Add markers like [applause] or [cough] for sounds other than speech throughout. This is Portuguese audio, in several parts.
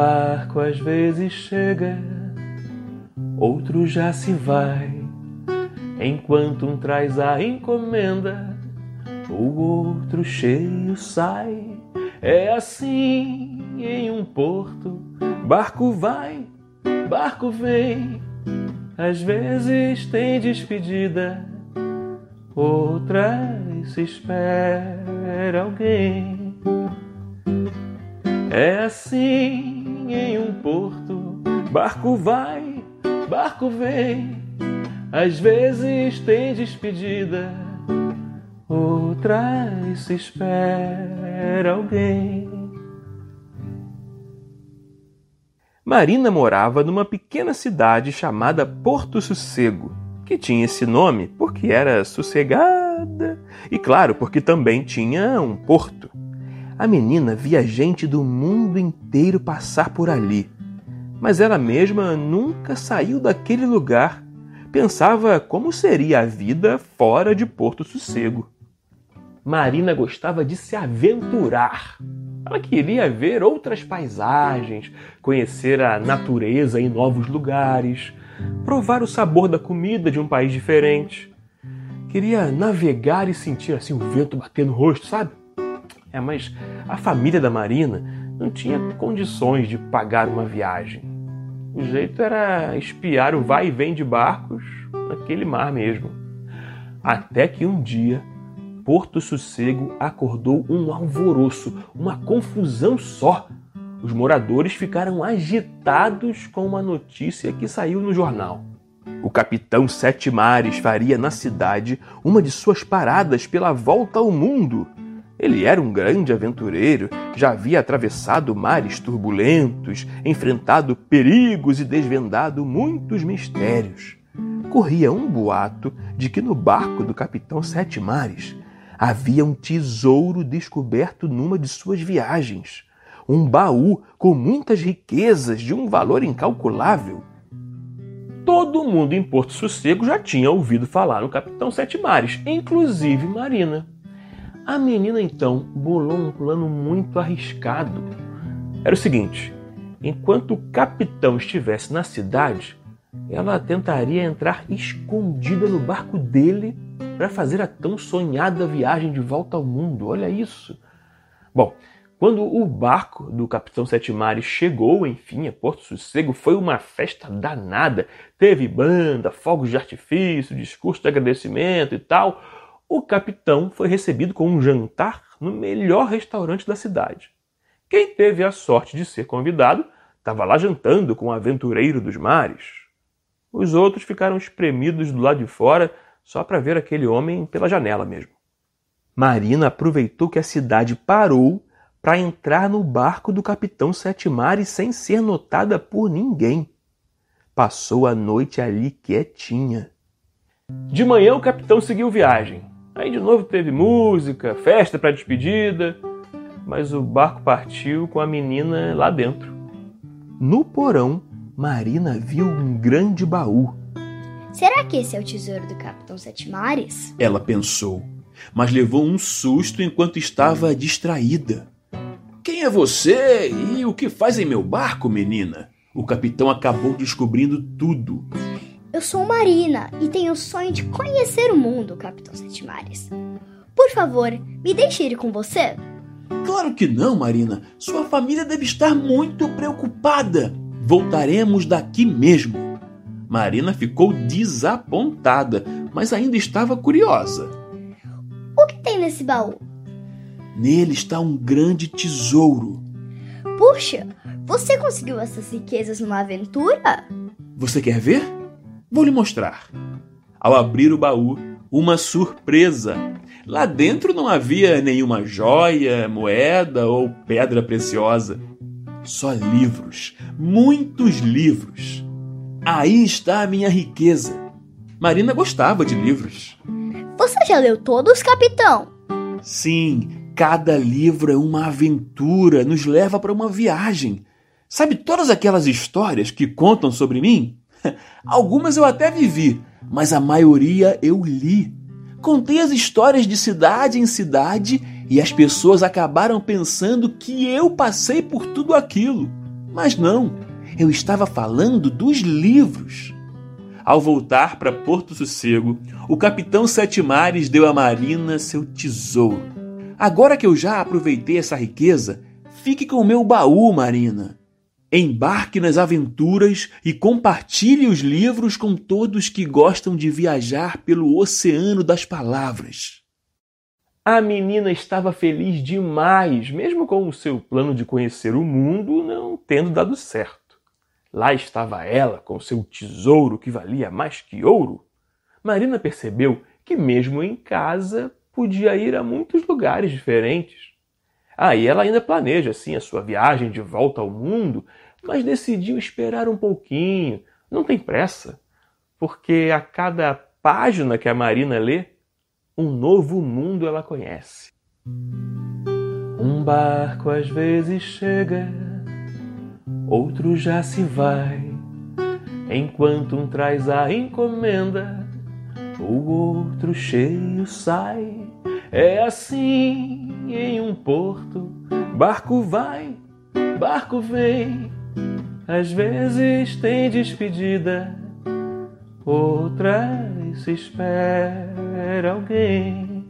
Barco às vezes chega, outro já se vai. Enquanto um traz a encomenda, o outro cheio sai. É assim em um porto, barco vai, barco vem às vezes tem despedida, outras se espera alguém. É assim em um porto, barco vai, barco vem. Às vezes tem despedida, outras se espera alguém. Marina morava numa pequena cidade chamada Porto Sossego, que tinha esse nome porque era sossegada e, claro, porque também tinha um porto. A menina via gente do mundo inteiro passar por ali, mas ela mesma nunca saiu daquele lugar. Pensava como seria a vida fora de Porto Sossego. Marina gostava de se aventurar. Ela queria ver outras paisagens, conhecer a natureza em novos lugares, provar o sabor da comida de um país diferente. Queria navegar e sentir assim o vento bater no rosto, sabe? É, mas a família da Marina não tinha condições de pagar uma viagem. O jeito era espiar o vai e vem de barcos naquele mar mesmo. Até que um dia Porto Sossego acordou um alvoroço, uma confusão só. Os moradores ficaram agitados com uma notícia que saiu no jornal. O capitão Sete Mares faria na cidade uma de suas paradas pela volta ao mundo. Ele era um grande aventureiro, já havia atravessado mares turbulentos, enfrentado perigos e desvendado muitos mistérios. Corria um boato de que no barco do capitão Sete Mares havia um tesouro descoberto numa de suas viagens, um baú com muitas riquezas de um valor incalculável. Todo mundo em Porto Sossego já tinha ouvido falar no Capitão Sete Mares, inclusive Marina. A menina então bolou um plano muito arriscado. Era o seguinte: enquanto o capitão estivesse na cidade, ela tentaria entrar escondida no barco dele para fazer a tão sonhada viagem de volta ao mundo. Olha isso. Bom, quando o barco do Capitão Sete Mares chegou, enfim, a Porto Sossego, foi uma festa danada. Teve banda, fogos de artifício, discurso de agradecimento e tal. O capitão foi recebido com um jantar no melhor restaurante da cidade. Quem teve a sorte de ser convidado estava lá jantando com o aventureiro dos mares. Os outros ficaram espremidos do lado de fora só para ver aquele homem pela janela mesmo. Marina aproveitou que a cidade parou para entrar no barco do capitão Sete Mares sem ser notada por ninguém. Passou a noite ali quietinha. De manhã o capitão seguiu viagem. Aí de novo teve música, festa para despedida, mas o barco partiu com a menina lá dentro. No porão, Marina viu um grande baú. Será que esse é o tesouro do Capitão Sete Mares? Ela pensou, mas levou um susto enquanto estava distraída. Quem é você e o que faz em meu barco, menina? O capitão acabou descobrindo tudo. Eu sou Marina e tenho o sonho de conhecer o mundo, Capitão Sete Mares. Por favor, me deixe ir com você? Claro que não, Marina. Sua família deve estar muito preocupada. Voltaremos daqui mesmo. Marina ficou desapontada, mas ainda estava curiosa. O que tem nesse baú? Nele está um grande tesouro. Puxa, você conseguiu essas riquezas numa aventura? Você quer ver? Vou lhe mostrar. Ao abrir o baú, uma surpresa. Lá dentro não havia nenhuma joia, moeda ou pedra preciosa. Só livros, muitos livros. Aí está a minha riqueza. Marina gostava de livros. Você já leu todos, capitão? Sim, cada livro é uma aventura, nos leva para uma viagem. Sabe todas aquelas histórias que contam sobre mim? [laughs] Algumas eu até vivi, mas a maioria eu li. Contei as histórias de cidade em cidade e as pessoas acabaram pensando que eu passei por tudo aquilo. Mas não, eu estava falando dos livros. Ao voltar para Porto Sossego, o capitão Sete Mares deu à Marina seu tesouro. Agora que eu já aproveitei essa riqueza, fique com o meu baú, Marina. Embarque nas aventuras e compartilhe os livros com todos que gostam de viajar pelo oceano das palavras. A menina estava feliz demais, mesmo com o seu plano de conhecer o mundo não tendo dado certo. Lá estava ela com seu tesouro que valia mais que ouro. Marina percebeu que, mesmo em casa, podia ir a muitos lugares diferentes. Aí ah, ela ainda planeja assim a sua viagem de volta ao mundo, mas decidiu esperar um pouquinho. Não tem pressa, porque a cada página que a Marina lê, um novo mundo ela conhece. Um barco às vezes chega, outro já se vai, enquanto um traz a encomenda, o outro cheio sai. É assim em um porto, barco vai, barco vem. Às vezes tem despedida, outras se espera alguém.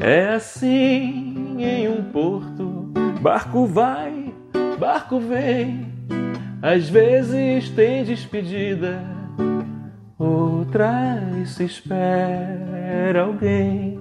É assim em um porto, barco vai, barco vem. Às vezes tem despedida, se espera alguém.